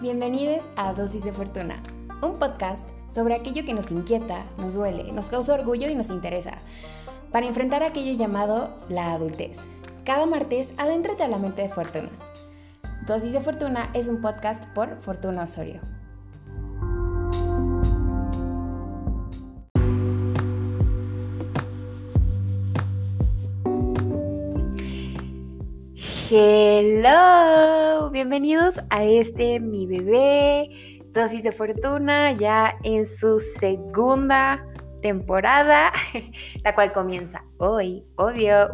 Bienvenidos a Dosis de Fortuna, un podcast sobre aquello que nos inquieta, nos duele, nos causa orgullo y nos interesa, para enfrentar aquello llamado la adultez. Cada martes, adéntrate a la mente de Fortuna. Dosis de Fortuna es un podcast por Fortuna Osorio. Hello, bienvenidos a este mi bebé dosis de fortuna ya en su segunda temporada, la cual comienza hoy, odio.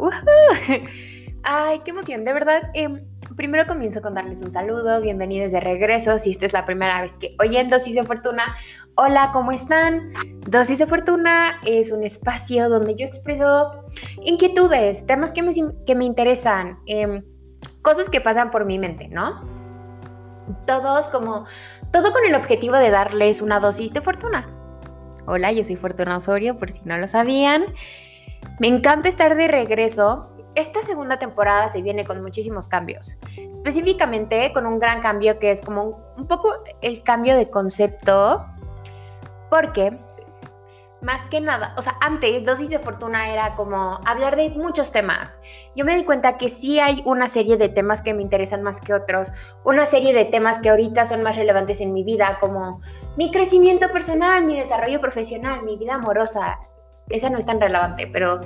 Ay, qué emoción, de verdad. Em, primero comienzo con darles un saludo, bienvenidos de regreso. Si esta es la primera vez que oyen Dosis de Fortuna, hola, ¿cómo están? Dosis de Fortuna es un espacio donde yo expreso inquietudes, temas que me, que me interesan. Eh, cosas que pasan por mi mente, ¿no? Todos como, todo con el objetivo de darles una dosis de fortuna. Hola, yo soy Fortuna Osorio, por si no lo sabían. Me encanta estar de regreso. Esta segunda temporada se viene con muchísimos cambios. Específicamente con un gran cambio que es como un poco el cambio de concepto. Porque más que nada, o sea, antes Dosis de Fortuna era como hablar de muchos temas. Yo me di cuenta que sí hay una serie de temas que me interesan más que otros, una serie de temas que ahorita son más relevantes en mi vida, como mi crecimiento personal, mi desarrollo profesional, mi vida amorosa. Esa no es tan relevante, pero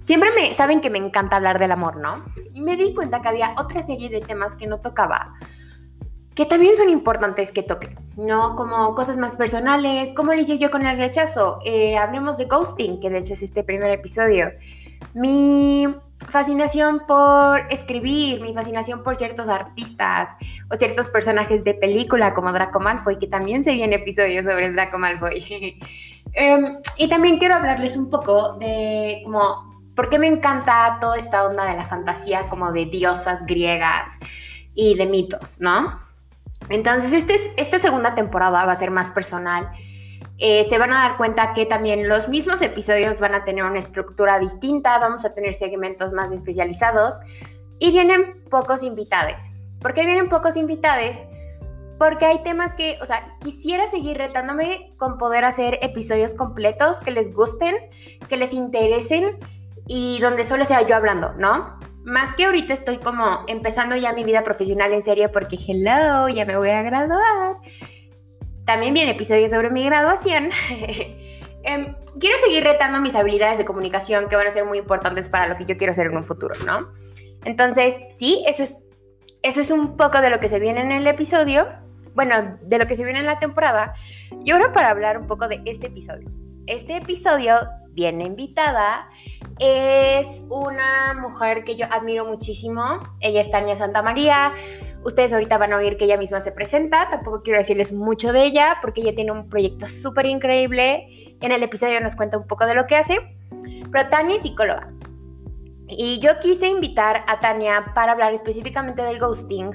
siempre me saben que me encanta hablar del amor, ¿no? Y me di cuenta que había otra serie de temas que no tocaba que también son importantes que toque, ¿no? Como cosas más personales, cómo lidio yo con el rechazo. Eh, hablemos de ghosting, que de hecho es este primer episodio. Mi fascinación por escribir, mi fascinación por ciertos artistas o ciertos personajes de película como Draco Malfoy, que también se viene episodio sobre Draco Malfoy. Em, y también quiero hablarles un poco de como por qué me encanta toda esta onda de la fantasía como de diosas griegas y de mitos, ¿no? Entonces, este, esta segunda temporada va a ser más personal. Eh, se van a dar cuenta que también los mismos episodios van a tener una estructura distinta, vamos a tener segmentos más especializados y vienen pocos invitados. ¿Por qué vienen pocos invitados? Porque hay temas que, o sea, quisiera seguir retándome con poder hacer episodios completos que les gusten, que les interesen y donde solo sea yo hablando, ¿no? Más que ahorita estoy como empezando ya mi vida profesional en serio porque hello, ya me voy a graduar. También viene episodio sobre mi graduación. Em, quiero seguir retando mis habilidades de comunicación que van a ser muy importantes para lo que yo quiero hacer en un futuro, ¿no? Entonces, sí, eso es, eso es un poco de lo que se viene en el episodio, bueno, de lo que se viene en la temporada. Y ahora para hablar un poco de este episodio. Este episodio viene invitada es una mujer que yo admiro muchísimo. Ella es Tania Santa María. Ustedes ahorita van a oír que ella misma se presenta. Tampoco quiero decirles mucho de ella porque ella tiene un proyecto súper increíble. En el episodio nos cuenta un poco de lo que hace. Pero Tania es psicóloga. Y yo quise invitar a Tania para hablar específicamente del ghosting.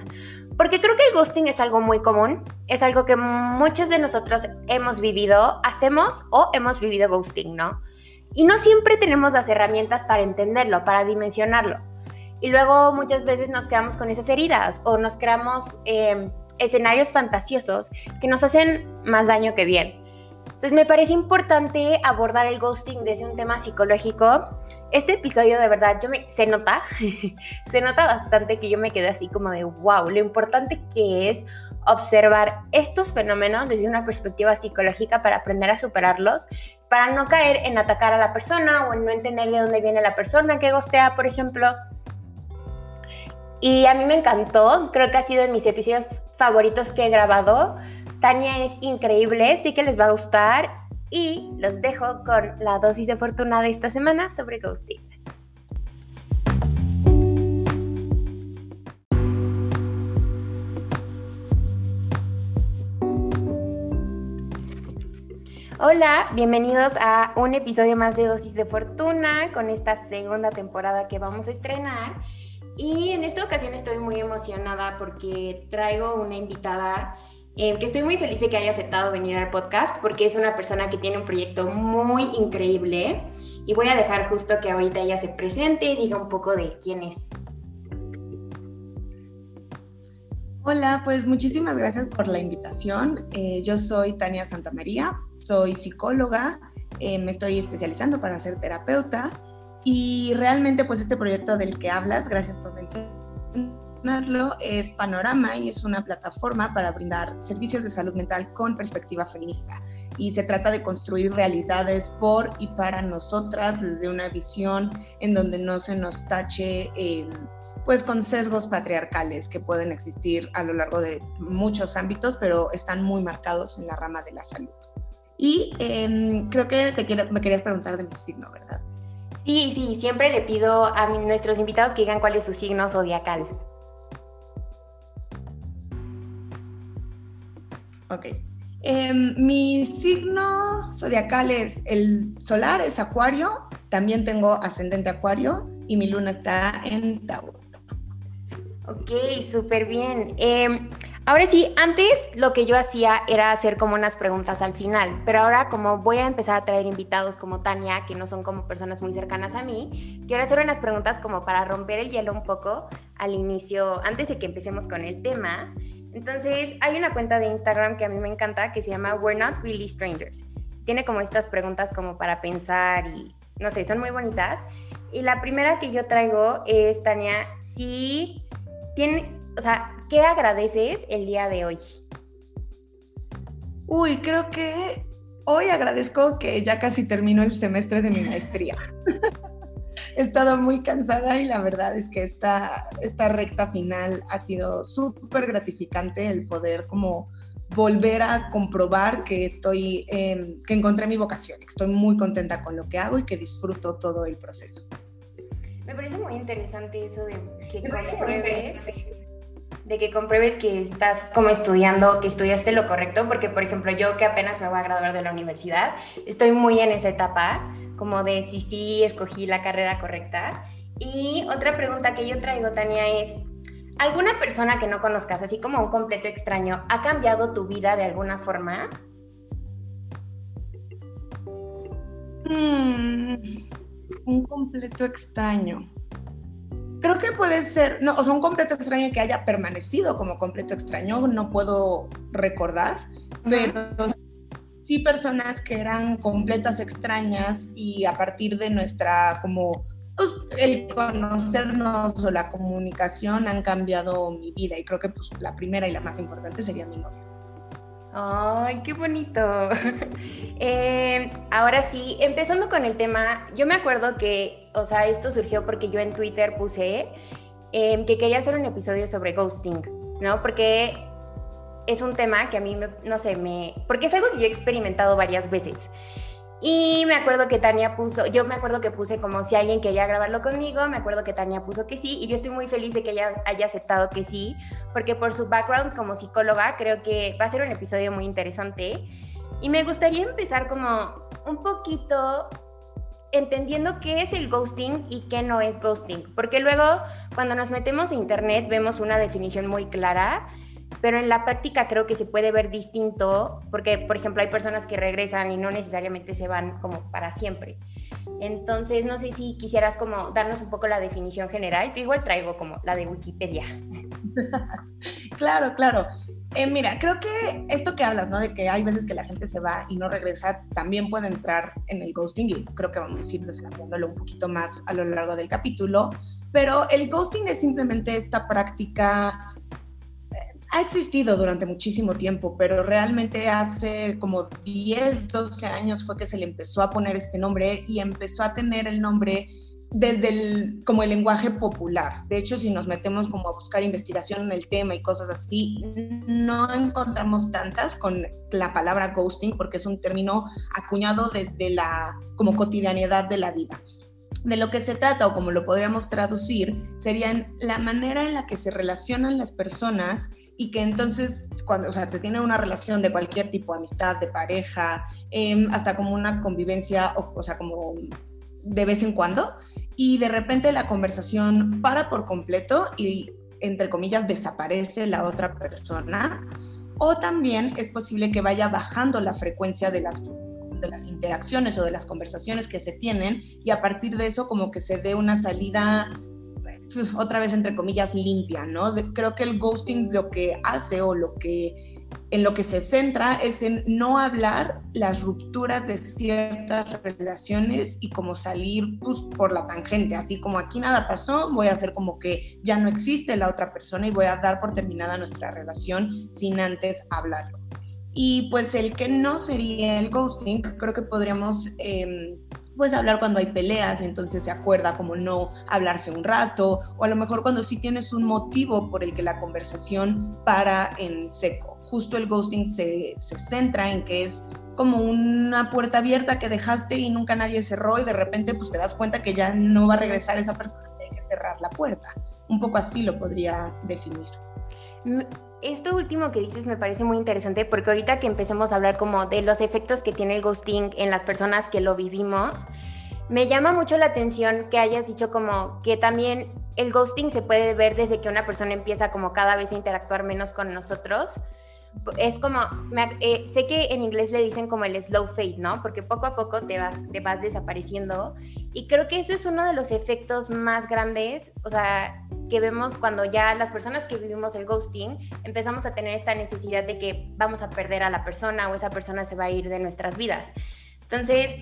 Porque creo que el ghosting es algo muy común. Es algo que muchos de nosotros hemos vivido, hacemos o hemos vivido ghosting, ¿no? Y no siempre tenemos las herramientas para entenderlo, para dimensionarlo. Y luego muchas veces nos quedamos con esas heridas o nos creamos em, escenarios fantasiosos que nos hacen más daño que bien. Entonces me parece importante abordar el ghosting desde un tema psicológico. Este episodio de verdad yo me, se nota, se nota bastante que yo me quedé así como de wow, lo importante que es observar estos fenómenos desde una perspectiva psicológica para aprender a superarlos, para no caer en atacar a la persona o en no entender de dónde viene la persona que gostea, por ejemplo. Y a mí me encantó, creo que ha sido de mis episodios favoritos que he grabado. Tania es increíble, sí que les va a gustar y los dejo con la dosis de fortuna de esta semana sobre ghosting. Hola, bienvenidos a un episodio más de Dosis de Fortuna con esta segunda temporada que vamos a estrenar. Y en esta ocasión estoy muy emocionada porque traigo una invitada eh, que estoy muy feliz de que haya aceptado venir al podcast porque es una persona que tiene un proyecto muy increíble. Y voy a dejar justo que ahorita ella se presente y diga un poco de quién es. Hola, pues muchísimas gracias por la invitación. Eh, yo soy Tania Santamaría, soy psicóloga, eh, me estoy especializando para ser terapeuta y realmente pues este proyecto del que hablas, gracias por mencionarlo, es Panorama y es una plataforma para brindar servicios de salud mental con perspectiva feminista. Y se trata de construir realidades por y para nosotras desde una visión en donde no se nos tache... Eh, pues con sesgos patriarcales que pueden existir a lo largo de muchos ámbitos, pero están muy marcados en la rama de la salud. Y em, creo que te quiero, me querías preguntar de mi signo, ¿verdad? Sí, sí, siempre le pido a nuestros invitados que digan cuál es su signo zodiacal. Ok. Em, mi signo zodiacal es el solar, es Acuario. También tengo ascendente Acuario y mi luna está en Tauro. Ok, súper bien. Em, ahora sí, antes lo que yo hacía era hacer como unas preguntas al final, pero ahora como voy a empezar a traer invitados como Tania, que no son como personas muy cercanas a mí, quiero hacer unas preguntas como para romper el hielo un poco al inicio, antes de que empecemos con el tema. Entonces, hay una cuenta de Instagram que a mí me encanta que se llama We're Not Really Strangers. Tiene como estas preguntas como para pensar y, no sé, son muy bonitas. Y la primera que yo traigo es, Tania, si tiene, o sea, ¿qué agradeces el día de hoy? Uy, creo que hoy agradezco que ya casi termino el semestre de mi maestría. He estado muy cansada y la verdad es que esta, esta recta final ha sido súper gratificante el poder como volver a comprobar que estoy, que encontré mi vocación, que estoy muy contenta con lo que hago y que disfruto todo el proceso. Me parece muy interesante eso de que compruebes, de que compruebes que estás como estudiando, que estudiaste lo correcto, porque por ejemplo yo que apenas me voy a graduar de la universidad, estoy muy en esa etapa, como de si sí escogí la carrera correcta. Y otra pregunta que yo traigo, Tania, es, ¿alguna persona que no conozcas, así como un completo extraño, ha cambiado tu vida de alguna forma? Hmm un completo extraño. Creo que puede ser, no, o sea, un completo extraño que haya permanecido como completo extraño, no puedo recordar, pero sí personas que eran completas extrañas y a partir de nuestra como pues, el conocernos o la comunicación han cambiado mi vida y creo que pues la primera y la más importante sería mi novio. Ay, qué bonito. Eh, ahora sí, empezando con el tema, yo me acuerdo que, o sea, esto surgió porque yo en Twitter puse em, que quería hacer un episodio sobre ghosting, ¿no? Porque es un tema que a mí, no sé, me... Porque es algo que yo he experimentado varias veces. Y me acuerdo que Tania puso, yo me acuerdo que puse como si alguien quería grabarlo conmigo, me acuerdo que Tania puso que sí, y yo estoy muy feliz de que ella haya aceptado que sí, porque por su background como psicóloga creo que va a ser un episodio muy interesante. Y me gustaría empezar como un poquito entendiendo qué es el ghosting y qué no es ghosting, porque luego cuando nos metemos a internet vemos una definición muy clara pero en la práctica creo que se puede ver distinto, porque por ejemplo hay personas que regresan y no necesariamente se van como para siempre. Entonces, no sé si quisieras como darnos un poco la definición general, yo igual traigo como la de Wikipedia. claro, claro. Eh, mira, creo que esto que hablas, ¿no? De que hay veces que la gente se va y no regresa, también puede entrar en el ghosting y creo que vamos a ir desarrollándolo un poquito más a lo largo del capítulo. Pero el ghosting es simplemente esta práctica ha existido durante muchísimo tiempo, pero realmente hace como 10, 12 años fue que se le empezó a poner este nombre y empezó a tener el nombre desde el, como el lenguaje popular. De hecho, si nos metemos como a buscar investigación en el tema y cosas así, no encontramos tantas con la palabra ghosting porque es un término acuñado desde la como cotidianidad de la vida de lo que se trata o como lo podríamos traducir sería la manera en la que se relacionan las personas y que entonces cuando o sea te tiene una relación de cualquier tipo amistad de pareja em, hasta como una convivencia o, o sea como de vez en cuando y de repente la conversación para por completo y entre comillas desaparece la otra persona o también es posible que vaya bajando la frecuencia de las de las interacciones o de las conversaciones que se tienen y a partir de eso como que se dé una salida otra vez entre comillas, limpia, ¿no? creo que el ghosting lo que hace o lo que en lo que se centra es en no hablar las rupturas de ciertas relaciones y como salir pues, por la tangente, así como aquí nada pasó, voy a hacer como que ya no existe la otra persona y voy a dar por terminada nuestra relación sin antes hablarlo. Y pues el que no sería el ghosting, creo que podríamos em, pues hablar cuando hay peleas, entonces se acuerda como no hablarse un rato, o a lo mejor cuando sí tienes un motivo por el que la conversación para en seco. Justo el ghosting se, se centra en que es como una puerta abierta que dejaste y nunca nadie cerró y de repente pues te das cuenta que ya no va a regresar esa persona y hay que cerrar la puerta. Un poco así lo podría definir. Esto último que dices me parece muy interesante porque ahorita que empecemos a hablar como de los efectos que tiene el ghosting en las personas que lo vivimos, me llama mucho la atención que hayas dicho como que también el ghosting se puede ver desde que una persona empieza como cada vez a interactuar menos con nosotros. Es como, eh, sé que en inglés le dicen como el slow fade, ¿no? Porque poco a poco te vas, te vas desapareciendo. Y creo que eso es uno de los efectos más grandes, o sea, que vemos cuando ya las personas que vivimos el ghosting empezamos a tener esta necesidad de que vamos a perder a la persona o esa persona se va a ir de nuestras vidas. Entonces,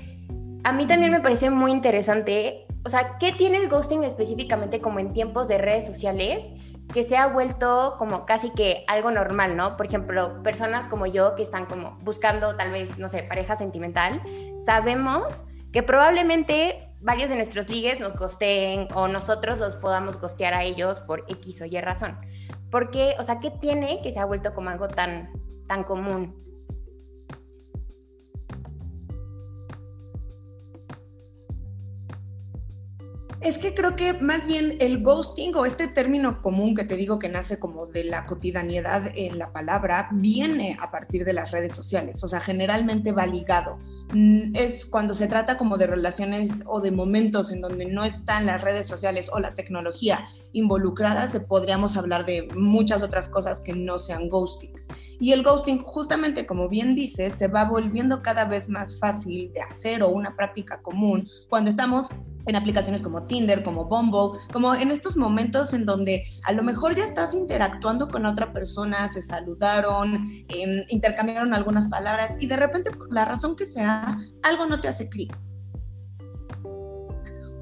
a mí también me parece muy interesante, o sea, ¿qué tiene el ghosting específicamente como en tiempos de redes sociales? Que se ha vuelto como casi que algo normal, ¿no? Por ejemplo, personas como yo que están como buscando tal vez, no sé, pareja sentimental, sabemos que probablemente varios de nuestros ligues nos costeen o nosotros los podamos costear a ellos por X o Y razón. Porque, o sea, ¿qué tiene que se ha vuelto como algo tan, tan común? Es que creo que más bien el ghosting o este término común que te digo que nace como de la cotidianidad en la palabra, viene a partir de las redes sociales, o sea, generalmente va ligado. Mm, es cuando se trata como de relaciones o de momentos en donde no están las redes sociales o la tecnología involucradas, se podríamos hablar de muchas otras cosas que no sean ghosting. Y el ghosting, justamente como bien dices, se va volviendo cada vez más fácil de hacer o una práctica común cuando estamos en aplicaciones como Tinder, como Bumble, como en estos momentos en donde a lo mejor ya estás interactuando con otra persona, se saludaron, em, intercambiaron algunas palabras y de repente por la razón que sea, algo no te hace clic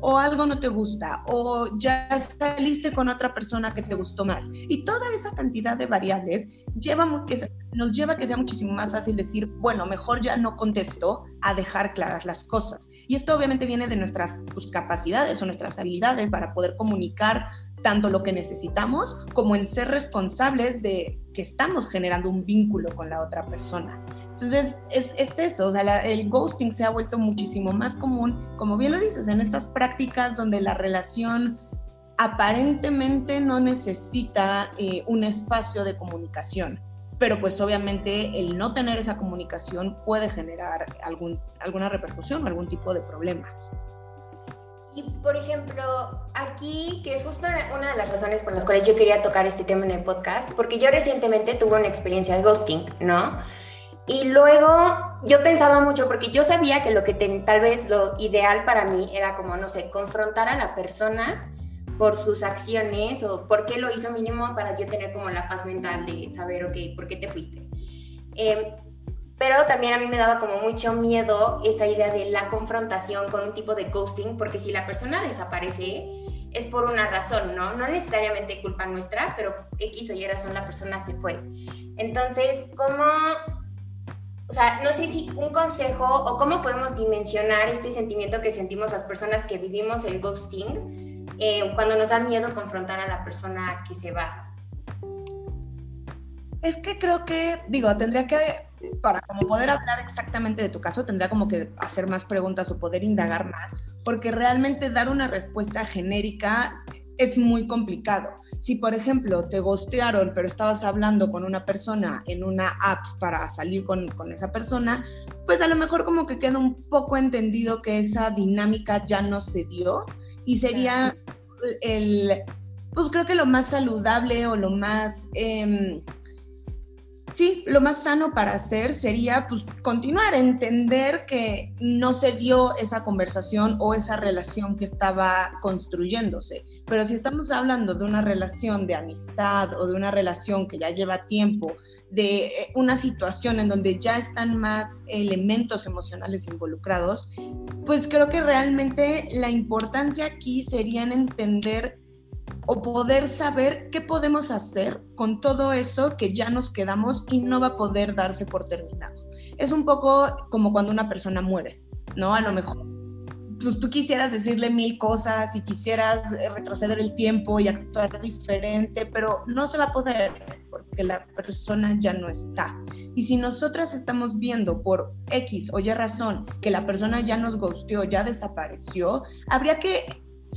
o algo no te gusta, o ya saliste con otra persona que te gustó más. Y toda esa cantidad de variables lleva, que, nos lleva a que sea muchísimo más fácil decir, bueno, mejor ya no contesto a dejar claras las cosas. Y esto obviamente viene de nuestras pues, capacidades o nuestras habilidades para poder comunicar tanto lo que necesitamos como en ser responsables de que estamos generando un vínculo con la otra persona. Entonces, es, es eso, o sea, el ghosting se ha vuelto muchísimo más común, como bien lo dices, en estas prácticas donde la relación aparentemente no necesita eh, un espacio de comunicación, pero pues obviamente el no tener esa comunicación puede generar algún, alguna repercusión o algún tipo de problema. Y por ejemplo, aquí, que es justo una de las razones por las cuales yo quería tocar este tema en el podcast, porque yo recientemente tuve una experiencia de ghosting, ¿no? Y luego yo pensaba mucho, porque yo sabía que lo que tal vez lo ideal para mí era como, no sé, confrontar a la persona por sus acciones o por qué lo hizo mínimo para yo tener como la paz mental de saber, ok, ¿por qué te fuiste? Em, pero también a mí me daba como mucho miedo esa idea de la confrontación con un tipo de ghosting, porque si la persona desaparece es por una razón, ¿no? No necesariamente culpa nuestra, pero X o Y razón la persona se fue. Entonces, ¿cómo o sea, no sé si un consejo o cómo podemos dimensionar este sentimiento que sentimos las personas que vivimos el ghosting eh, cuando nos da miedo confrontar a la persona que se va. Es que creo que, digo, tendría que, para como poder hablar exactamente de tu caso, tendría como que hacer más preguntas o poder indagar más, porque realmente dar una respuesta genérica es muy complicado. Si, por ejemplo, te gostearon, pero estabas hablando con una persona en una app para salir con, con, esa persona, pues a lo mejor como que queda un poco entendido que esa dinámica ya no se dio y sería el, pues creo que lo más saludable o lo más... Eh, sí, lo más sano para hacer sería pues continuar, entender que no se dio esa conversación o esa relación que estaba construyéndose. Pero si estamos hablando de una relación de amistad o de una relación que ya lleva tiempo, de eh, una situación en donde ya están más elementos emocionales involucrados, pues creo que realmente la importancia aquí sería en entender o poder saber qué podemos hacer con todo eso que ya nos quedamos y no va a poder darse por terminado. Es un poco como cuando una persona muere, ¿no? A lo mejor pues, tú quisieras decirle mil cosas y quisieras eh, retroceder el tiempo y actuar diferente, pero no se va a poder porque la persona ya no está. Y si nosotras estamos viendo por X o Y razón que la persona ya nos gusteó, ya desapareció, habría que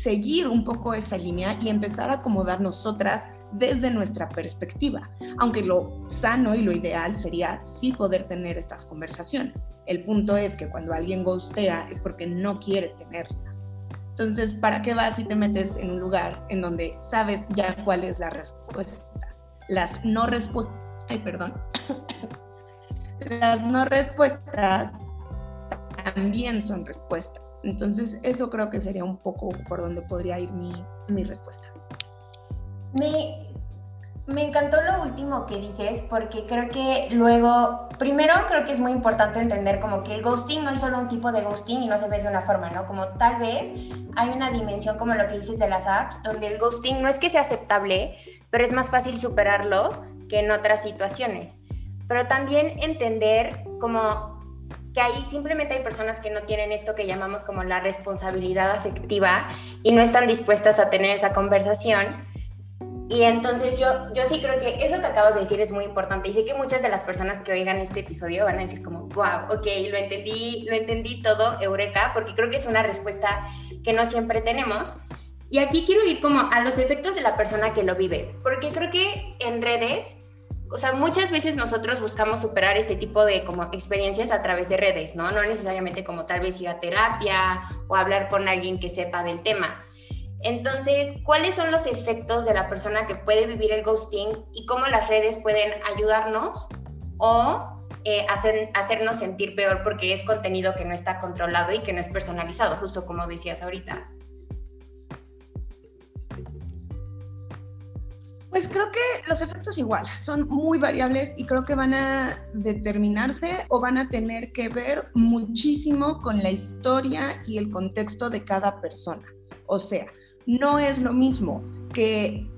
seguir un poco esa línea y empezar a acomodar nosotras desde nuestra perspectiva, aunque lo sano y lo ideal sería sí poder tener estas conversaciones. El punto es que cuando alguien ghostea es porque no quiere tenerlas. Entonces, ¿para qué vas si te metes en un lugar en donde sabes ya cuál es la respuesta? Las no respuestas, ay, perdón, las no respuestas también son respuestas. Entonces, eso creo que sería un poco por donde podría ir mi, mi respuesta. Me, me encantó lo último que dices porque creo que luego, primero creo que es muy importante entender como que el ghosting no es solo un tipo de ghosting y no se ve de una forma, ¿no? Como tal vez hay una dimensión como lo que dices de las apps, donde el ghosting no es que sea aceptable, pero es más fácil superarlo que en otras situaciones. Pero también entender como que ahí simplemente hay personas que no tienen esto que llamamos como la responsabilidad afectiva y no están dispuestas a tener esa conversación. Y entonces yo, yo sí creo que eso que acabas de decir es muy importante y sé que muchas de las personas que oigan este episodio van a decir como, wow, ok, lo entendí, lo entendí todo, eureka, porque creo que es una respuesta que no siempre tenemos. Y aquí quiero ir como a los efectos de la persona que lo vive, porque creo que en redes o sea, muchas veces nosotros buscamos superar este tipo de como experiencias a través de redes, ¿no? No necesariamente como tal vez ir a terapia o hablar con alguien que sepa del tema. Entonces, ¿cuáles son los efectos de la persona que puede vivir el ghosting y cómo las redes pueden ayudarnos o eh, hacernos sentir peor porque es contenido que no está controlado y que no es personalizado, justo como decías ahorita? Pues creo que los efectos igual son muy variables y creo que van a determinarse o van a tener que ver muchísimo con la historia y el contexto de cada persona. O sea, no es lo mismo que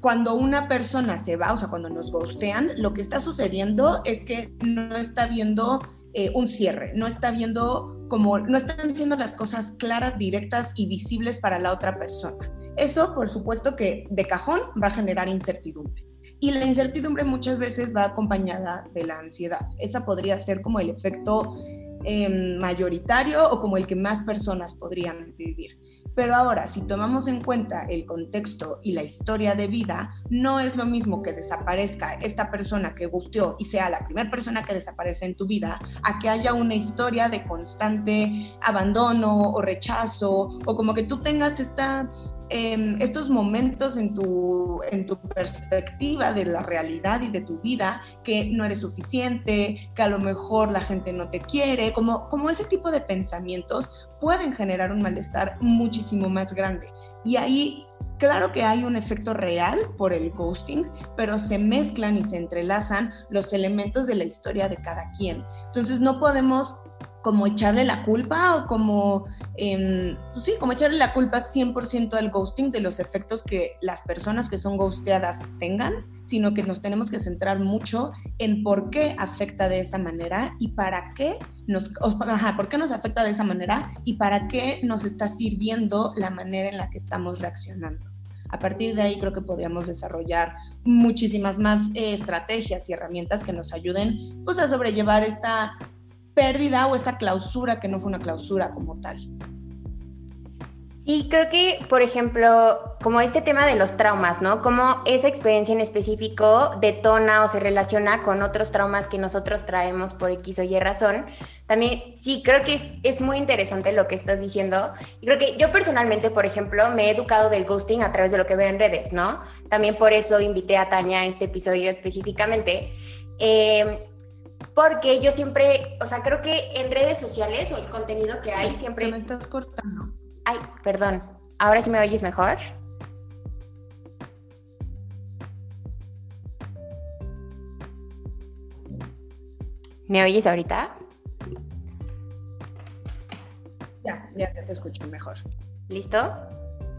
cuando una persona se va, o sea, cuando nos gustean, lo que está sucediendo es que no está viendo eh, un cierre, no está viendo como, no están siendo las cosas claras, directas y visibles para la otra persona. Eso, por supuesto, que de cajón va a generar incertidumbre. Y la incertidumbre muchas veces va acompañada de la ansiedad. Esa podría ser como el efecto em, mayoritario o como el que más personas podrían vivir. Pero ahora, si tomamos en cuenta el contexto y la historia de vida, no es lo mismo que desaparezca esta persona que gusteó y sea la primera persona que desaparece en tu vida, a que haya una historia de constante abandono o rechazo, o como que tú tengas esta Em, estos momentos en tu, en tu perspectiva de la realidad y de tu vida, que no eres suficiente, que a lo mejor la gente no te quiere, como, como ese tipo de pensamientos pueden generar un malestar muchísimo más grande. Y ahí Claro que hay un efecto real por el ghosting, pero se mezclan y se entrelazan los elementos de la historia de cada quien. Entonces no podemos como echarle la culpa o como, eh, pues sí, como echarle la culpa 100% al ghosting de los efectos que las personas que son ghosteadas tengan, sino que nos tenemos que centrar mucho en por qué afecta de esa manera y para qué nos, ajá, por qué nos afecta de esa manera y para qué nos está sirviendo la manera en la que estamos reaccionando. A partir de ahí creo que podríamos desarrollar muchísimas más eh, estrategias y herramientas que nos ayuden pues, a sobrellevar esta pérdida o esta clausura que no fue una clausura como tal. Sí, creo que, por ejemplo, como este tema de los traumas, ¿no? Cómo esa experiencia en específico detona o se relaciona con otros traumas que nosotros traemos por X o Y razón. También, sí, creo que es, es muy interesante lo que estás diciendo. Y creo que yo personalmente, por ejemplo, me he educado del ghosting a través de lo que veo en redes, ¿no? También por eso invité a Tania a este episodio específicamente. Em, porque yo siempre, o sea, creo que en redes sociales o el contenido que hay siempre... me estás cortando. Ay, perdón. ¿Ahora sí me oyes mejor? ¿Me oyes ahorita? Ya, ya te escucho mejor. ¿Listo?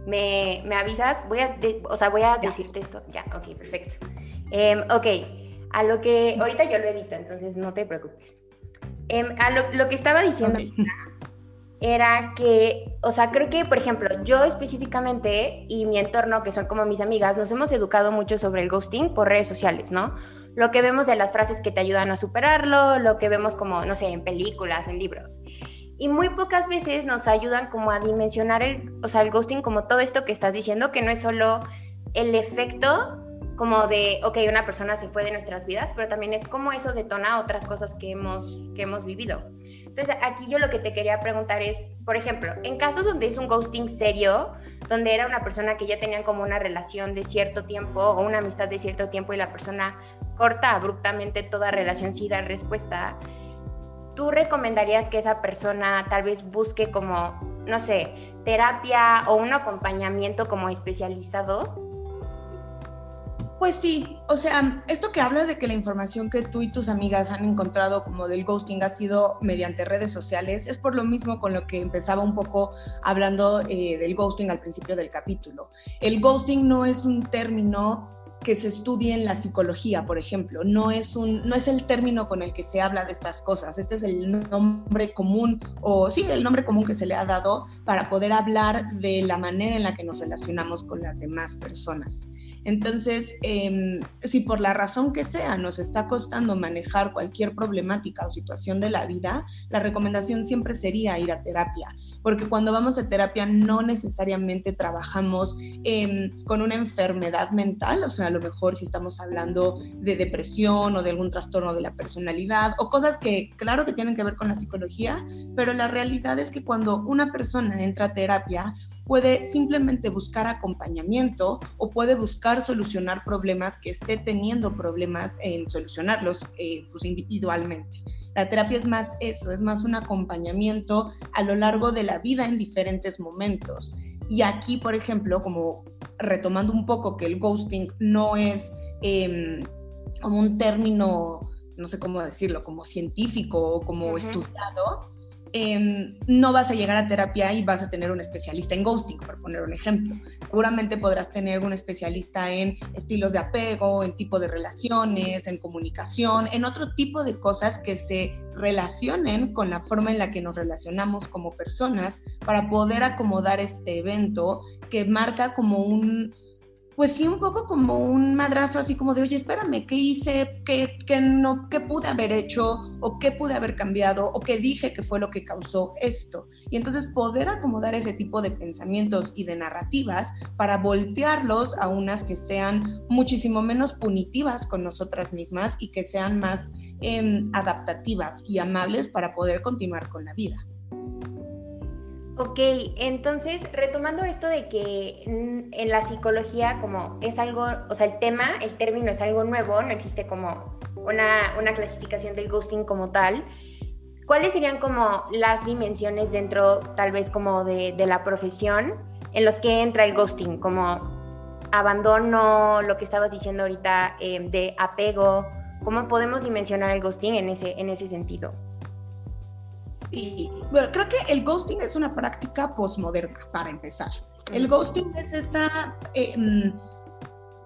¿Me, avisas? Voy a, o sea, voy a decirte esto. Ya, ok, perfecto. Em, ok, a lo que ahorita yo lo edito, entonces no te preocupes. Em, a lo, que estaba diciendo era que, o sea, creo que, por ejemplo, yo específicamente y mi entorno, que son como mis amigas, nos hemos educado mucho sobre el ghosting por redes sociales, ¿no? Lo que vemos de las frases que te ayudan a superarlo, lo que vemos como, no sé, en películas, en libros. Y muy pocas veces nos ayudan como a dimensionar el, o sea, el ghosting como todo esto que estás diciendo, que no es solo el efecto como de, ok, una persona se fue de nuestras vidas, pero también es como eso detona otras cosas que hemos, que hemos vivido. Entonces, aquí yo lo que te quería preguntar es, por ejemplo, en casos donde es un ghosting serio, donde era una persona que ya tenían como una relación de cierto tiempo o una amistad de cierto tiempo y la persona corta abruptamente toda relación sin dar respuesta, ¿tú recomendarías que esa persona tal vez busque como, no sé, terapia o un acompañamiento como especializado? Pues sí, o sea, esto que hablas de que la información que tú y tus amigas han encontrado como del ghosting ha sido mediante redes sociales, es por lo mismo con lo que empezaba un poco hablando eh, del ghosting al principio del capítulo. El ghosting no es un término que se estudie en la psicología, por ejemplo. No es, un, no es el término con el que se habla de estas cosas. Este es el nombre común, o sí, el nombre común que se le ha dado para poder hablar de la manera en la que nos relacionamos con las demás personas. Entonces, em, si por la razón que sea nos está costando manejar cualquier problemática o situación de la vida, la recomendación siempre sería ir a terapia, porque cuando vamos a terapia no necesariamente trabajamos em, con una enfermedad mental, o sea, a lo mejor si estamos hablando de depresión o de algún trastorno de la personalidad o cosas que claro que tienen que ver con la psicología, pero la realidad es que cuando una persona entra a terapia, puede simplemente buscar acompañamiento o puede buscar solucionar problemas que esté teniendo problemas en solucionarlos eh, pues individualmente. La terapia es más eso, es más un acompañamiento a lo largo de la vida en diferentes momentos. Y aquí, por ejemplo, como retomando un poco que el ghosting no es em, como un término, no sé cómo decirlo, como científico o como estudiado, Em, no vas a llegar a terapia y vas a tener un especialista en ghosting, por poner un ejemplo. Seguramente podrás tener un especialista en estilos de apego, en tipo de relaciones, en comunicación, en otro tipo de cosas que se relacionen con la forma en la que nos relacionamos como personas para poder acomodar este evento que marca como un, pues sí, un poco como un madrazo así como de, oye, espérame, ¿qué hice? ¿Qué, no, ¿Qué pude haber hecho? ¿O qué pude haber cambiado? ¿O qué dije que fue lo que causó esto? Y entonces poder acomodar ese tipo de pensamientos y de narrativas para voltearlos a unas que sean muchísimo menos punitivas con nosotras mismas y que sean más em, adaptativas y amables para poder continuar con la vida. Ok, entonces retomando esto de que en la psicología como es algo, o sea, el tema, el término es algo nuevo, no existe como una, clasificación del ghosting como tal, ¿cuáles serían como las dimensiones dentro tal vez como de, la profesión en los que entra el ghosting? Como abandono, lo que estabas diciendo ahorita eh, de apego, ¿cómo podemos dimensionar el ghosting en ese, en ese sentido? Y bueno, creo que el ghosting es una práctica postmoderna, para empezar. El ghosting es esta, em,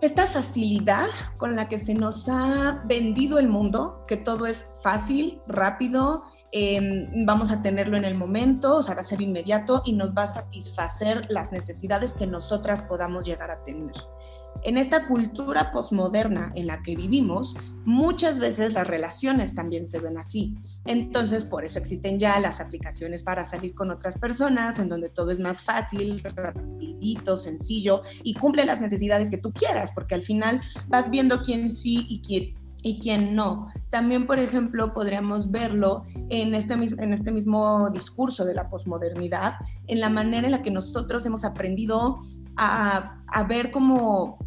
esta facilidad con la que se nos ha vendido el mundo, que todo es fácil, rápido, em, vamos a tenerlo en el momento, o sea, va a ser inmediato y nos va a satisfacer las necesidades que nosotras podamos llegar a tener. En esta cultura posmoderna en la que vivimos, muchas veces las relaciones también se ven así. Entonces, por eso existen ya las aplicaciones para salir con otras personas, en donde todo es más fácil, rapidito, sencillo y cumple las necesidades que tú quieras, porque al final vas viendo quién sí y quién no. También, por ejemplo, podríamos verlo en este, en este mismo discurso de la posmodernidad, en la manera en la que nosotros hemos aprendido a, ver como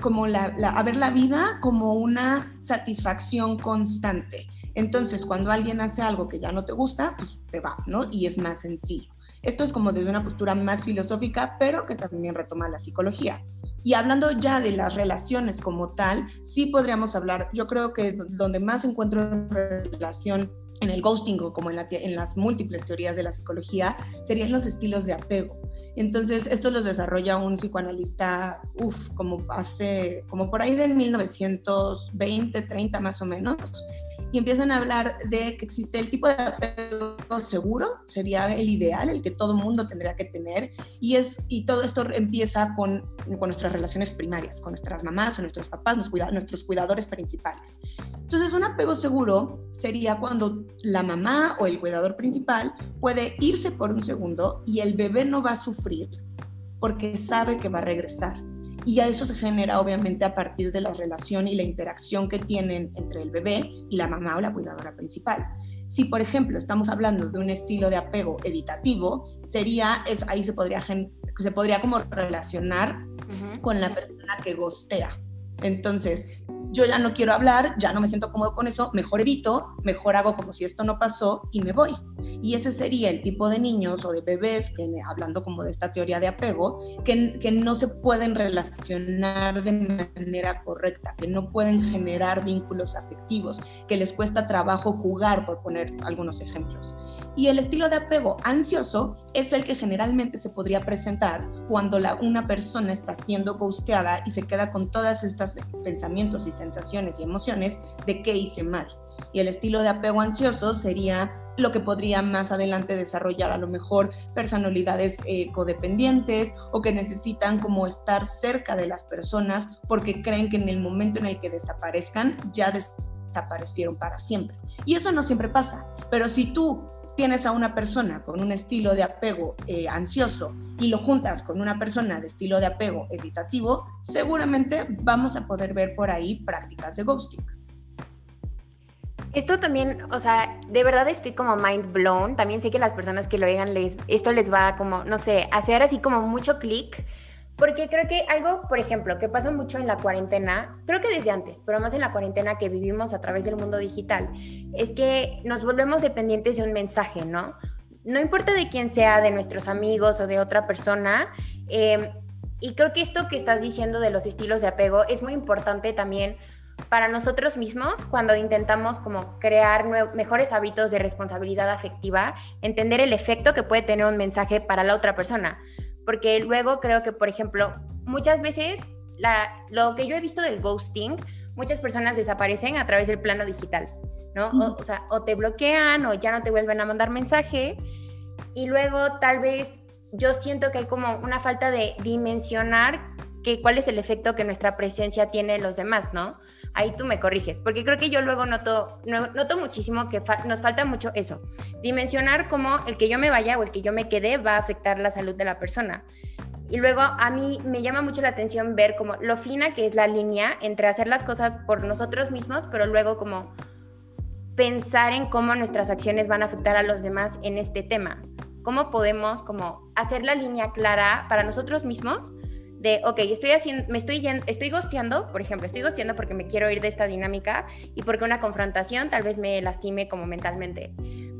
como la, la vida como una satisfacción constante. Entonces, cuando alguien hace algo que ya no te gusta, pues te vas, ¿no? Y es más sencillo. Esto es como desde una postura más filosófica, pero que también retoma la psicología. Y hablando ya de las relaciones como tal, sí podríamos hablar, yo creo que donde más encuentro relación en el ghosting o como en, las múltiples teorías de la psicología, serían los estilos de apego. Entonces, esto los desarrolla un psicoanalista, uff, como hace, como por ahí de 1920, 30 más o menos, y empiezan a hablar de que existe el tipo de apego seguro, sería el ideal, el que todo mundo tendría que tener, y, es, y todo esto empieza con, con nuestras relaciones primarias, con nuestras mamás o nuestros papás, nuestros cuidadores principales. Entonces, un apego seguro sería cuando la mamá o el cuidador principal puede irse por un segundo y el bebé no va a sufrir porque sabe que va a regresar y a eso se genera obviamente a partir de la relación y la interacción que tienen entre el bebé y la mamá o la cuidadora principal. Si, por ejemplo, estamos hablando de un estilo de apego evitativo, sería, eso, ahí se podría, se podría como relacionar con la persona que gostea. Entonces, yo ya no quiero hablar, ya no me siento cómodo con eso, mejor evito, mejor hago como si esto no pasó y me voy. Y ese sería el tipo de niños o de bebés, que, hablando como de esta teoría de apego, que, que no se pueden relacionar de manera correcta, que no pueden generar vínculos afectivos, que les cuesta trabajo jugar, por poner algunos ejemplos. Y el estilo de apego ansioso es el que generalmente se podría presentar cuando la, una persona está siendo ghosteada y se queda con todas estas pensamientos y sensaciones y emociones de qué hice mal. Y el estilo de apego ansioso sería lo que podría más adelante desarrollar a lo mejor personalidades eh, codependientes o que necesitan como estar cerca de las personas porque creen que en el momento en el que desaparezcan ya desaparecieron para siempre. Y eso no siempre pasa, pero si tú tienes a una persona con un estilo de apego eh, ansioso y lo juntas con una persona de estilo de apego evitativo, seguramente vamos a poder ver por ahí prácticas de ghosting. Esto también, o sea, de verdad estoy como mind blown. También sé que las personas que lo oigan, les, esto les va como, no sé, hacer así como mucho clic porque creo que algo, por ejemplo, que pasa mucho en la cuarentena, creo que desde antes, pero más en la cuarentena que vivimos a través del mundo digital, es que nos volvemos dependientes de un mensaje, ¿no? No importa de quién sea, de nuestros amigos o de otra persona. Em, y creo que esto que estás diciendo de los estilos de apego es muy importante también para nosotros mismos cuando intentamos como crear mejores hábitos de responsabilidad afectiva, entender el efecto que puede tener un mensaje para la otra persona porque luego creo que, por ejemplo, muchas veces lo que yo he visto del ghosting, muchas personas desaparecen a través del plano digital, ¿no? O, sea, o te bloquean o ya no te vuelven a mandar mensaje y luego tal vez yo siento que hay como una falta de dimensionar que, cuál es el efecto que nuestra presencia tiene en los demás, ¿no? Ahí tú me corriges, porque creo que yo luego noto, noto muchísimo que nos falta mucho eso, dimensionar cómo el que yo me vaya o el que yo me quede va a afectar la salud de la persona. Y luego a mí me llama mucho la atención ver como lo fina que es la línea entre hacer las cosas por nosotros mismos, pero luego como pensar en cómo nuestras acciones van a afectar a los demás en este tema. ¿Cómo podemos como hacer la línea clara para nosotros mismos? De, ok, estoy haciendo, me estoy estoy gosteando, por ejemplo, estoy gosteando porque me quiero ir de esta dinámica y porque una confrontación tal vez me lastime como mentalmente.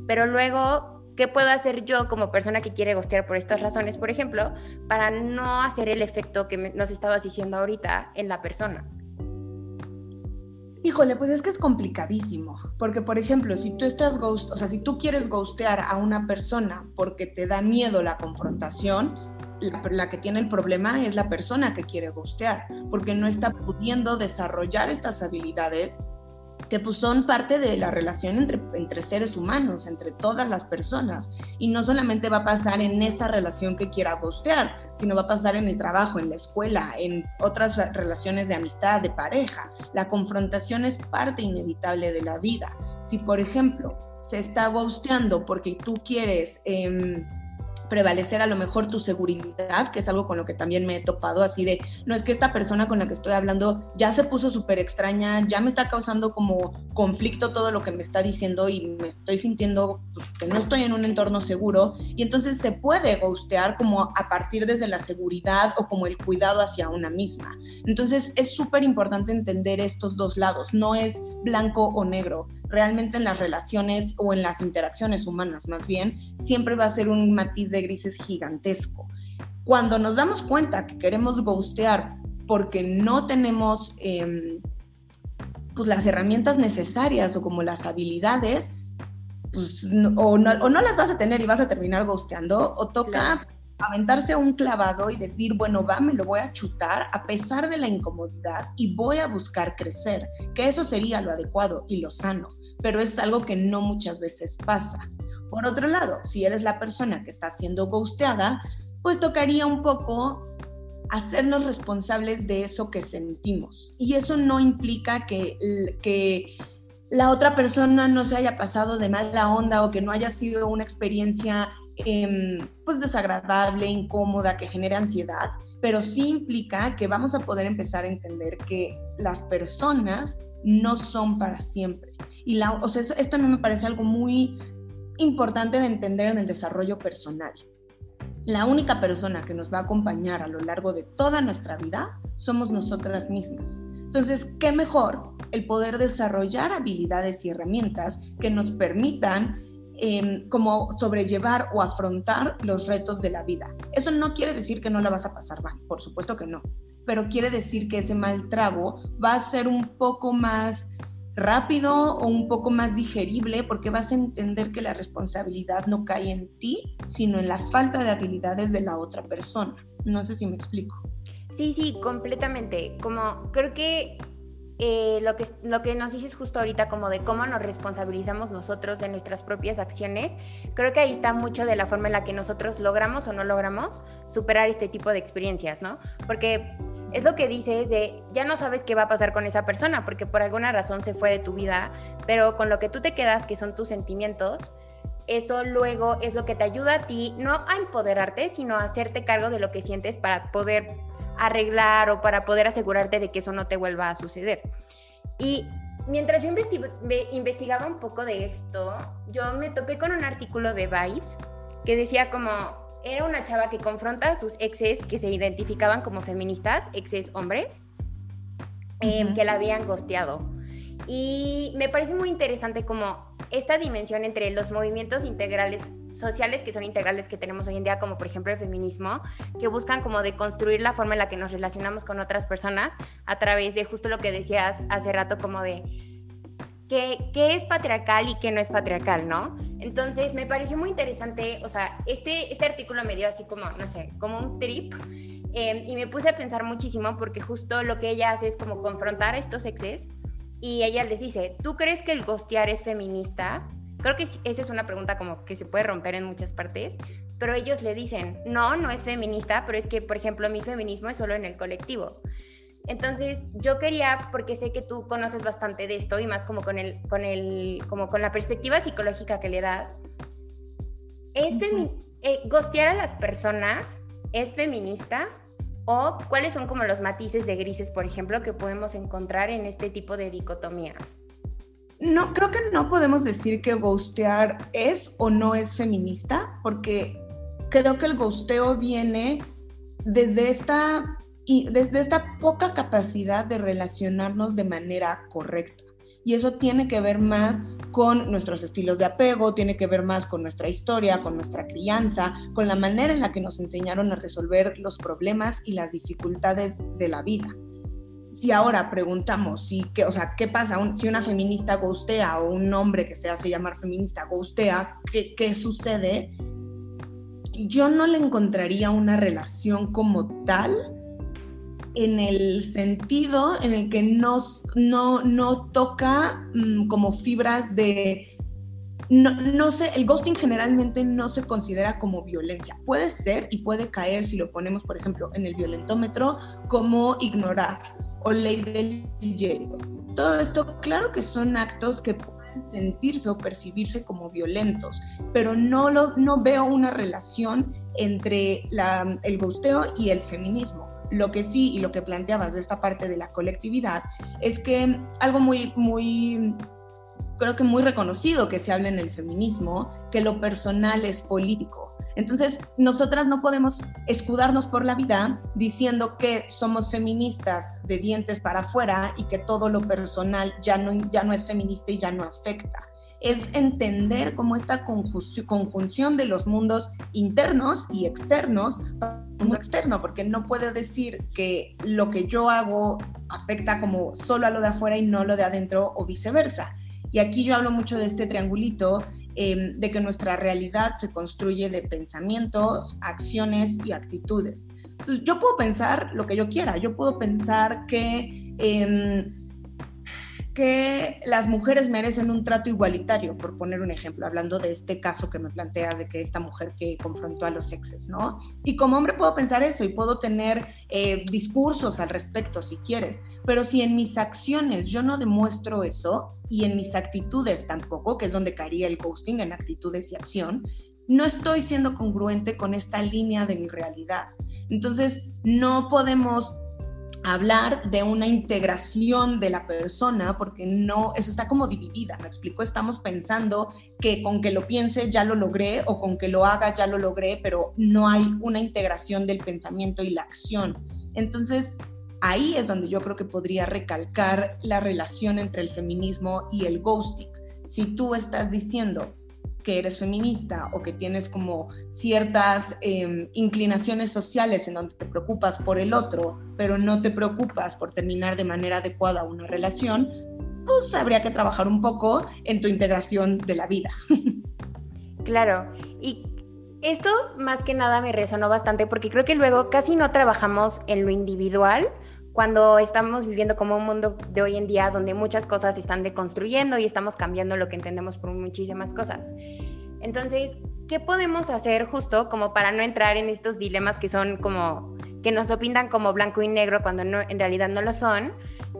Pero luego, ¿qué puedo hacer yo como persona que quiere gostear por estas razones, por ejemplo, para no hacer el efecto que nos estabas diciendo ahorita en la persona? Híjole, pues es que es complicadísimo, porque por ejemplo, si tú estás ghost, o sea, si tú quieres ghostear a una persona porque te da miedo la confrontación, la, que tiene el problema es la persona que quiere gustear, porque no está pudiendo desarrollar estas habilidades que pues son parte de la relación entre, entre seres humanos, entre todas las personas. Y no solamente va a pasar en esa relación que quiera gustear, sino va a pasar en el trabajo, en la escuela, en otras relaciones de amistad, de pareja. La confrontación es parte inevitable de la vida. Si, por ejemplo, se está gusteando porque tú quieres... Em, prevalecer a lo mejor tu seguridad, que es algo con lo que también me he topado, así de, no es que esta persona con la que estoy hablando ya se puso súper extraña, ya me está causando como conflicto todo lo que me está diciendo y me estoy sintiendo pues, que no estoy en un entorno seguro. Y entonces se puede ghostear como a partir desde la seguridad o como el cuidado hacia una misma. Entonces es súper importante entender estos dos lados, no es blanco o negro, realmente en las relaciones o en las interacciones humanas más bien, siempre va a ser un matiz de grises gigantesco. Cuando nos damos cuenta que queremos ghostear porque no tenemos em, pues las herramientas necesarias o como las habilidades, pues, o, no, las vas a tener y vas a terminar ghosteando, o toca aventarse un clavado y decir, bueno, va, me lo voy a chutar a pesar de la incomodidad y voy a buscar crecer, que eso sería lo adecuado y lo sano, pero es algo que no muchas veces pasa. Por otro lado, si eres la persona que está siendo ghosteada, pues tocaría un poco hacernos responsables de eso que sentimos. Y eso no implica que, la otra persona no se haya pasado de mala onda o que no haya sido una experiencia em, pues desagradable, incómoda, que genere ansiedad, pero sí implica que vamos a poder empezar a entender que las personas no son para siempre. Y la, o sea, esto no me parece algo muy importante de entender en el desarrollo personal. La única persona que nos va a acompañar a lo largo de toda nuestra vida somos nosotras mismas. Entonces, ¿qué mejor el poder desarrollar habilidades y herramientas que nos permitan em, como sobrellevar o afrontar los retos de la vida? Eso no quiere decir que no la vas a pasar mal, por supuesto que no, pero quiere decir que ese mal trago va a ser un poco más rápido o un poco más digerible porque vas a entender que la responsabilidad no cae en ti, sino en la falta de habilidades de la otra persona. No sé si me explico. Sí, sí, completamente. Como creo que eh, lo, que, lo que nos dices justo ahorita, como de cómo nos responsabilizamos nosotros de nuestras propias acciones, creo que ahí está mucho de la forma en la que nosotros logramos o no logramos superar este tipo de experiencias, ¿no? Porque es lo que dices de ya no sabes qué va a pasar con esa persona porque por alguna razón se fue de tu vida, pero con lo que tú te quedas, que son tus sentimientos, eso luego es lo que te ayuda a ti, no a empoderarte, sino a hacerte cargo de lo que sientes para poder arreglar o para poder asegurarte de que eso no te vuelva a suceder. Y mientras yo investigaba un poco de esto, yo me topé con un artículo de Vice que decía como era una chava que confronta a sus exes que se identificaban como feministas, exes hombres, em, que la habían gosteado. Y me parece muy interesante como esta dimensión entre los movimientos integrales sociales que son integrales que tenemos hoy en día, como por ejemplo el feminismo, que buscan como de construir la forma en la que nos relacionamos con otras personas a través de justo lo que decías hace rato, como de qué, es patriarcal y qué no es patriarcal, ¿no? Entonces me pareció muy interesante, o sea, este, este artículo me dio así como, no sé, como un trip em, y me puse a pensar muchísimo porque justo lo que ella hace es como confrontar a estos exes y ella les dice, ¿tú crees que el gostear es feminista? Creo que esa es una pregunta como que se puede romper en muchas partes, pero ellos le dicen, no, no es feminista, pero es que, por ejemplo, mi feminismo es solo en el colectivo. Entonces, yo quería, porque sé que tú conoces bastante de esto y más como con el, con el, como con la perspectiva psicológica que le das, ¿es eh, ¿gostear a las personas es feminista? ¿O cuáles son como los matices de grises, por ejemplo, que podemos encontrar en este tipo de dicotomías? No, creo que no podemos decir que ghostear es o no es feminista, porque creo que el ghosteo viene desde esta y desde esta poca capacidad de relacionarnos de manera correcta. Y eso tiene que ver más con nuestros estilos de apego, tiene que ver más con nuestra historia, con nuestra crianza, con la manera en la que nos enseñaron a resolver los problemas y las dificultades de la vida. Si ahora preguntamos si, que, o sea, qué pasa si una feminista gustea o un hombre que se hace llamar feminista gustea, ¿qué, qué sucede? Yo no le encontraría una relación como tal en el sentido en el que no, no, no toca mm, como fibras de... No, no sé, el ghosting generalmente no se considera como violencia. Puede ser y puede caer, si lo ponemos, por ejemplo, en el violentómetro, como ignorar o ley del hielo. Todo esto, claro que son actos que pueden sentirse o percibirse como violentos, pero no, lo, no veo una relación entre la, el gusteo y el feminismo. Lo que sí y lo que planteabas de esta parte de la colectividad es que algo muy, muy creo que muy reconocido que se habla en el feminismo, que lo personal es político. Entonces, nosotras no podemos escudarnos por la vida diciendo que somos feministas de dientes para afuera y que todo lo personal ya no, ya no es feminista y ya no afecta. Es entender cómo esta conjunción de los mundos internos y externos mundo externo, porque no puedo decir que lo que yo hago afecta como solo a lo de afuera y no lo de adentro o viceversa. Y aquí yo hablo mucho de este triangulito, em, de que nuestra realidad se construye de pensamientos, acciones y actitudes. Entonces, yo puedo pensar lo que yo quiera, yo puedo pensar que... Em, que las mujeres merecen un trato igualitario, por poner un ejemplo, hablando de este caso que me planteas de que esta mujer que confrontó a los exes, ¿no? Y como hombre puedo pensar eso y puedo tener eh, discursos al respecto si quieres, pero si en mis acciones yo no demuestro eso y en mis actitudes tampoco, que es donde caería el ghosting en actitudes y acción, no estoy siendo congruente con esta línea de mi realidad. Entonces, no podemos hablar de una integración de la persona, porque no, eso está como dividida, me explico, estamos pensando que con que lo piense ya lo logré o con que lo haga ya lo logré, pero no hay una integración del pensamiento y la acción. Entonces, ahí es donde yo creo que podría recalcar la relación entre el feminismo y el ghosting. Si tú estás diciendo, que eres feminista o que tienes como ciertas em, inclinaciones sociales en donde te preocupas por el otro, pero no te preocupas por terminar de manera adecuada una relación, pues habría que trabajar un poco en tu integración de la vida. Claro, y esto más que nada me resonó bastante porque creo que luego casi no trabajamos en lo individual cuando estamos viviendo como un mundo de hoy en día donde muchas cosas se están deconstruyendo y estamos cambiando lo que entendemos por muchísimas cosas. Entonces, ¿qué podemos hacer justo como para no entrar en estos dilemas que son como que nos lo pintan como blanco y negro cuando no, en realidad no lo son,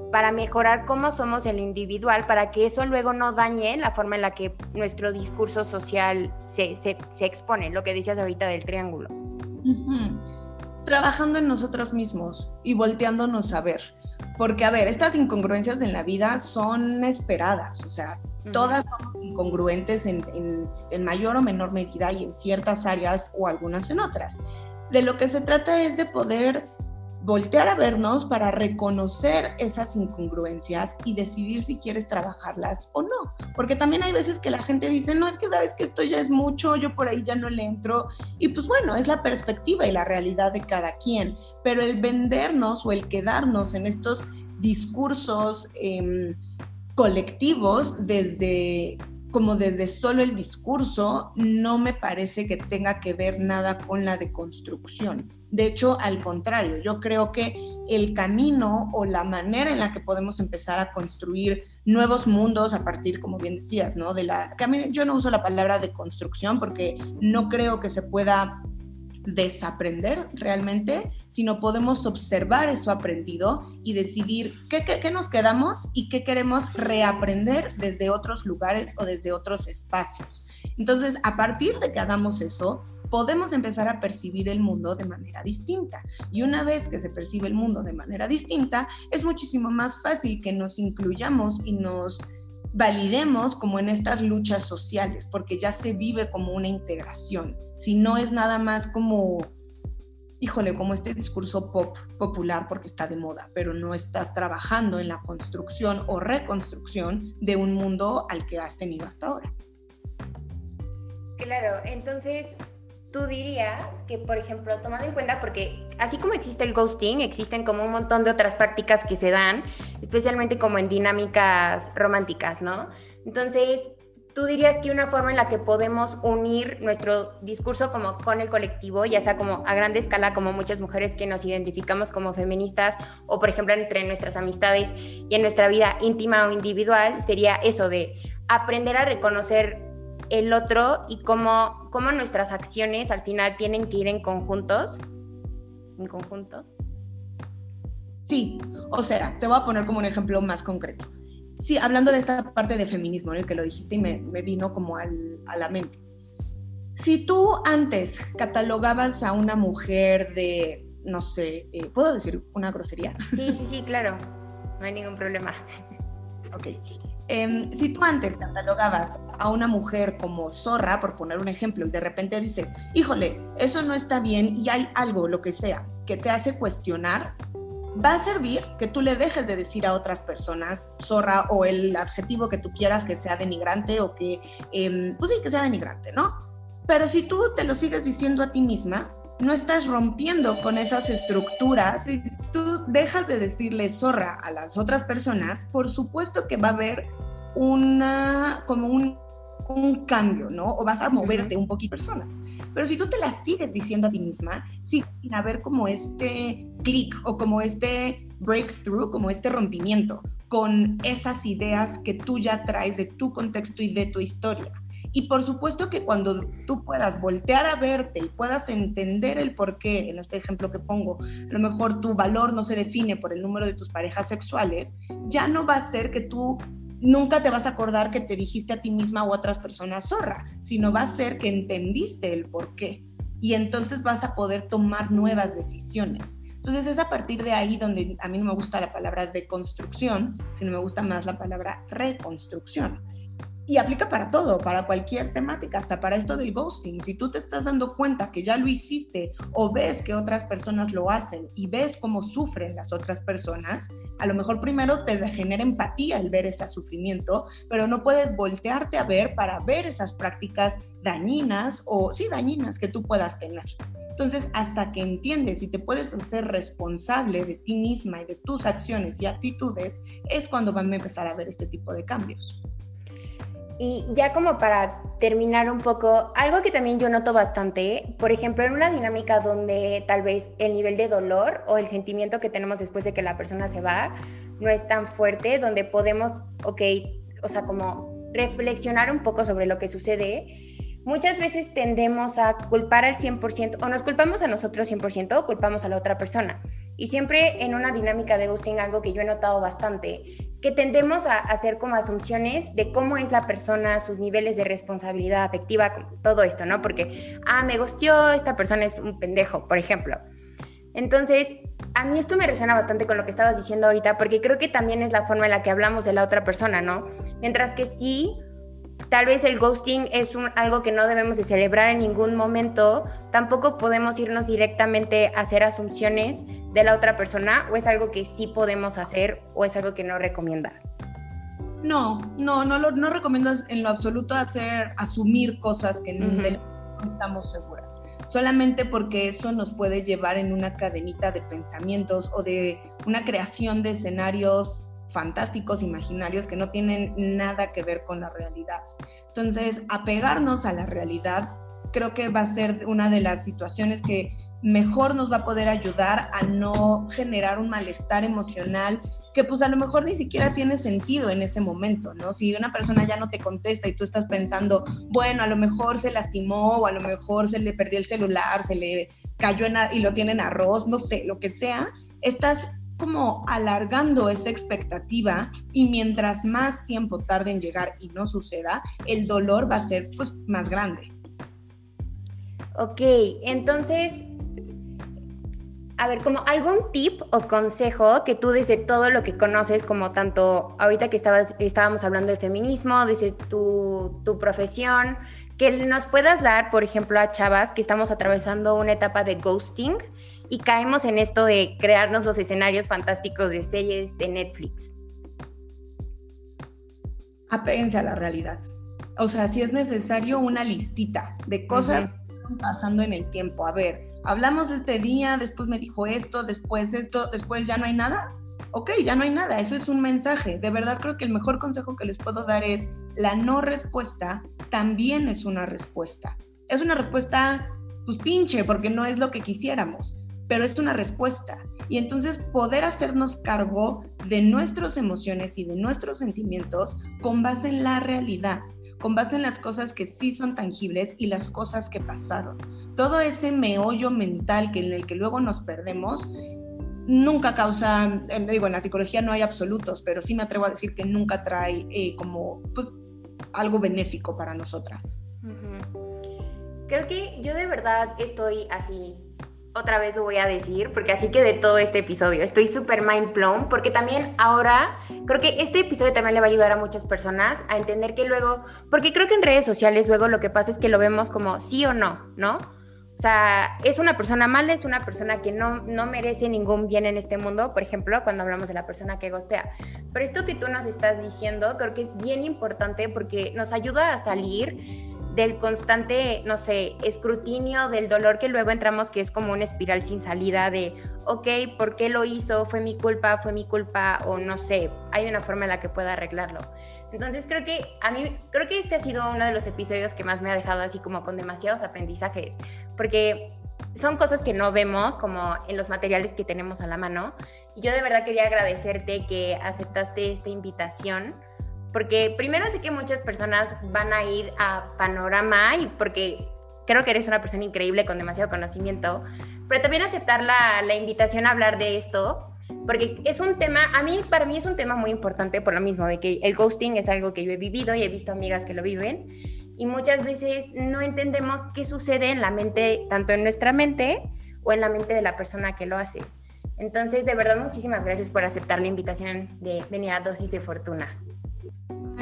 para mejorar cómo somos el individual, para que eso luego no dañe la forma en la que nuestro discurso social se, se, expone, lo que decías ahorita del triángulo trabajando en nosotros mismos y volteándonos a ver. Porque, a ver, estas incongruencias en la vida son esperadas, o sea, todas somos incongruentes en, en, mayor o menor medida y en ciertas áreas o algunas en otras. De lo que se trata es de poder voltear a vernos para reconocer esas incongruencias y decidir si quieres trabajarlas o no. Porque también hay veces que la gente dice, no, es que sabes que esto ya es mucho, yo por ahí ya no le entro. Y pues bueno, es la perspectiva y la realidad de cada quien. Pero el vendernos o el quedarnos en estos discursos em, colectivos desde como desde solo el discurso, no me parece que tenga que ver nada con la deconstrucción. De hecho, al contrario, yo creo que el camino o la manera en la que podemos empezar a construir nuevos mundos a partir, como bien decías, ¿no? De la, yo no uso la palabra deconstrucción porque no creo que se pueda desaprender realmente, sino podemos observar eso aprendido y decidir qué, qué, nos quedamos y qué queremos reaprender desde otros lugares o desde otros espacios. Entonces, a partir de que hagamos eso, podemos empezar a percibir el mundo de manera distinta. Y una vez que se percibe el mundo de manera distinta, es muchísimo más fácil que nos incluyamos y nos validemos como en estas luchas sociales, porque ya se vive como una integración, si no es nada más como, híjole, como este discurso pop popular porque está de moda, pero no estás trabajando en la construcción o reconstrucción de un mundo al que has tenido hasta ahora. Claro, entonces tú dirías que, por ejemplo, tomando en cuenta, porque así como existe el ghosting, existen como un montón de otras prácticas que se dan, especialmente como en dinámicas románticas, ¿no? Entonces, tú dirías que una forma en la que podemos unir nuestro discurso como con el colectivo, ya sea como a grande escala, como muchas mujeres que nos identificamos como feministas, o por ejemplo entre nuestras amistades y en nuestra vida íntima o individual, sería eso de aprender a reconocer el otro y cómo, cómo nuestras acciones al final tienen que ir en conjuntos, en conjunto. Sí, o sea, te voy a poner como un ejemplo más concreto. sí, hablando de esta parte de feminismo, ¿no? que lo dijiste y me, vino como a la mente. Si tú antes catalogabas a una mujer de, no sé, eh, ¿puedo decir una grosería? Sí, sí, sí, claro, no hay ningún problema. Ok. Em, si tú antes catalogabas a una mujer como zorra, por poner un ejemplo, y de repente dices, híjole, eso no está bien y hay algo, lo que sea, que te hace cuestionar, va a servir que tú le dejes de decir a otras personas zorra o el adjetivo que tú quieras que sea denigrante o que, em, pues sí, que sea denigrante, ¿no? Pero si tú te lo sigues diciendo a ti misma, no estás rompiendo con esas estructuras. Si tú dejas de decirle zorra a las otras personas, por supuesto que va a haber una, como un, un cambio, ¿no? O vas a moverte un poquito personas. Pero si tú te las sigues diciendo a ti misma, sin haber como este clic o como este breakthrough, como este rompimiento con esas ideas que tú ya traes de tu contexto y de tu historia. Y por supuesto que cuando tú puedas voltear a verte y puedas entender el por qué, en este ejemplo que pongo, a lo mejor tu valor no se define por el número de tus parejas sexuales, ya no va a ser que tú nunca te vas a acordar que te dijiste a ti misma o a otras personas zorra, sino va a ser que entendiste el por qué. Y entonces vas a poder tomar nuevas decisiones. Entonces es a partir de ahí donde a mí no me gusta la palabra deconstrucción, sino me gusta más la palabra reconstrucción y aplica para todo, para cualquier temática, hasta para esto del ghosting. Si tú te estás dando cuenta que ya lo hiciste o ves que otras personas lo hacen y ves cómo sufren las otras personas, a lo mejor primero te genera empatía el ver ese sufrimiento, pero no puedes voltearte a ver para ver esas prácticas dañinas o sí dañinas que tú puedas tener. Entonces, hasta que entiendes y te puedes hacer responsable de ti misma y de tus acciones y actitudes, es cuando van a empezar a ver este tipo de cambios. Y ya como para terminar un poco, algo que también yo noto bastante, por ejemplo, en una dinámica donde tal vez el nivel de dolor o el sentimiento que tenemos después de que la persona se va no es tan fuerte, donde podemos, ok, o sea, como reflexionar un poco sobre lo que sucede, muchas veces tendemos a culpar al 100% o nos culpamos a nosotros 100% o culpamos a la otra persona. Y siempre en una dinámica de ghosting, algo que yo he notado bastante, es que tendemos a hacer como asunciones de cómo es la persona, sus niveles de responsabilidad afectiva, todo esto, ¿no? Porque, ah, me gustió, esta persona es un pendejo, por ejemplo. Entonces, a mí esto me resuena bastante con lo que estabas diciendo ahorita, porque creo que también es la forma en la que hablamos de la otra persona, ¿no? Mientras que sí, tal vez el ghosting es un, algo que no debemos de celebrar en ningún momento, tampoco podemos irnos directamente a hacer asunciones de la otra persona o es algo que sí podemos hacer o es algo que no recomiendas. No, no, no, lo, no recomiendo en lo absoluto hacer, asumir cosas que no estamos seguras. Solamente porque eso nos puede llevar en una cadenita de pensamientos o de una creación de escenarios fantásticos, imaginarios que no tienen nada que ver con la realidad. Entonces, apegarnos a la realidad creo que va a ser una de las situaciones que mejor nos va a poder ayudar a no generar un malestar emocional que pues a lo mejor ni siquiera tiene sentido en ese momento, ¿no? Si una persona ya no te contesta y tú estás pensando, bueno, a lo mejor se lastimó o a lo mejor se le perdió el celular, se le cayó en y lo tiene en arroz, no sé, lo que sea, estás como alargando esa expectativa y mientras más tiempo tarde en llegar y no suceda, el dolor va a ser pues más grande. Ok, entonces, a ver, como algún tip o consejo que tú desde todo lo que conoces, como tanto ahorita que estábamos hablando de feminismo, desde tu, tu profesión, que nos puedas dar, por ejemplo, a chavas que estamos atravesando una etapa de ghosting y caemos en esto de crearnos los escenarios fantásticos de series de Netflix. Apéguense a la realidad. O sea, si es necesario una listita de cosas que están pasando en el tiempo. A ver, hablamos este día, después me dijo esto, después esto, después ya no hay nada. Ok, ya no hay nada, eso es un mensaje. De verdad creo que el mejor consejo que les puedo dar es la no respuesta también es una respuesta. Es una respuesta, pues pinche, porque no es lo que quisiéramos pero es una respuesta. Y entonces poder hacernos cargo de nuestras emociones y de nuestros sentimientos con base en la realidad, con base en las cosas que sí son tangibles y las cosas que pasaron. Todo ese meollo mental que en el que luego nos perdemos, nunca causa, eh, digo, en la psicología no hay absolutos, pero sí me atrevo a decir que nunca trae eh, como, pues, algo benéfico para nosotras. Creo que yo de verdad estoy así, otra vez lo voy a decir, porque así que de todo este episodio estoy súper mind blown, porque también ahora creo que este episodio también le va a ayudar a muchas personas a entender que luego, porque creo que en redes sociales luego lo que pasa es que lo vemos como sí o no, ¿no? O sea, es una persona mala, es una persona que no, no merece ningún bien en este mundo, por ejemplo, cuando hablamos de la persona que gostea. Pero esto que tú nos estás diciendo creo que es bien importante porque nos ayuda a salir del constante, no sé, escrutinio del dolor que luego entramos, que es como una espiral sin salida de, ok, ¿por qué lo hizo? ¿Fue mi culpa? ¿Fue mi culpa? O no sé, hay una forma en la que pueda arreglarlo. Entonces creo que a mí, creo que este ha sido uno de los episodios que más me ha dejado así como con demasiados aprendizajes, porque son cosas que no vemos como en los materiales que tenemos a la mano. Y yo de verdad quería agradecerte que aceptaste esta invitación, porque primero sé que muchas personas van a ir a Panorama y porque creo que eres una persona increíble con demasiado conocimiento, pero también aceptar la, la invitación a hablar de esto porque es un tema, a mí, para mí es un tema muy importante por lo mismo, de que el ghosting es algo que yo he vivido y he visto amigas que lo viven, y muchas veces no entendemos qué sucede en la mente, tanto en nuestra mente o en la mente de la persona que lo hace. Entonces, de verdad, muchísimas gracias por aceptar la invitación de venir a Dosis de Fortuna.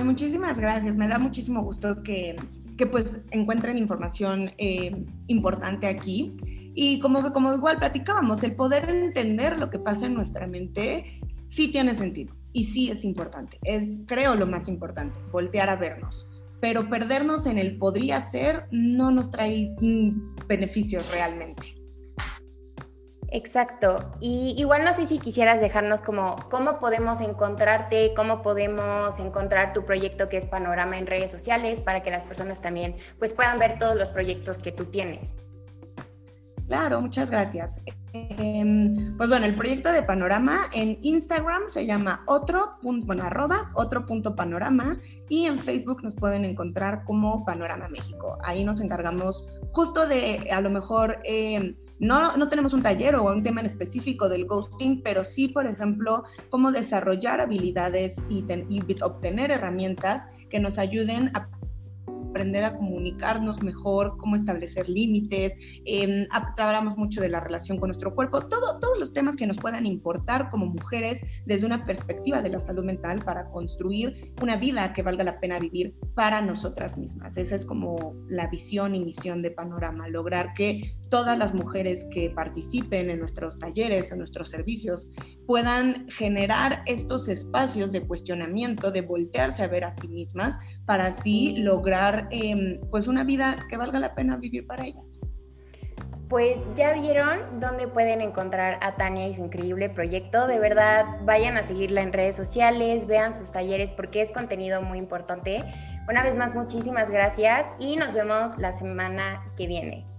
Muchísimas gracias, me da muchísimo gusto que, que pues encuentren información eh, importante aquí. Y como, como igual platicábamos, el poder entender lo que pasa en nuestra mente sí tiene sentido y sí es importante. Es, creo, lo más importante, voltear a vernos. Pero perdernos en el podría ser no nos trae mm, beneficios realmente. Exacto. Y igual no sé si quisieras dejarnos como cómo podemos encontrarte, cómo podemos encontrar tu proyecto que es Panorama en redes sociales para que las personas también pues puedan ver todos los proyectos que tú tienes. Claro, muchas gracias. Em, pues bueno, el proyecto de Panorama en Instagram se llama otro arroba otro punto panorama y en Facebook nos pueden encontrar como Panorama México. Ahí nos encargamos justo de, a lo mejor, em, no, no tenemos un taller o un tema en específico del ghosting, pero sí, por ejemplo, cómo desarrollar habilidades y, obtener herramientas que nos ayuden a aprender a comunicarnos mejor, cómo establecer límites, eh, mucho de la relación con nuestro cuerpo, todo, todos los temas que nos puedan importar como mujeres desde una perspectiva de la salud mental para construir una vida que valga la pena vivir para nosotras mismas. Esa es como la visión y misión de Panorama, lograr que todas las mujeres que participen en nuestros talleres, en nuestros servicios, puedan generar estos espacios de cuestionamiento, de voltearse a ver a sí mismas, para así lograr em, pues una vida que valga la pena vivir para ellas. Pues ya vieron dónde pueden encontrar a Tania y su increíble proyecto. De verdad, vayan a seguirla en redes sociales, vean sus talleres porque es contenido muy importante. Una vez más, muchísimas gracias y nos vemos la semana que viene.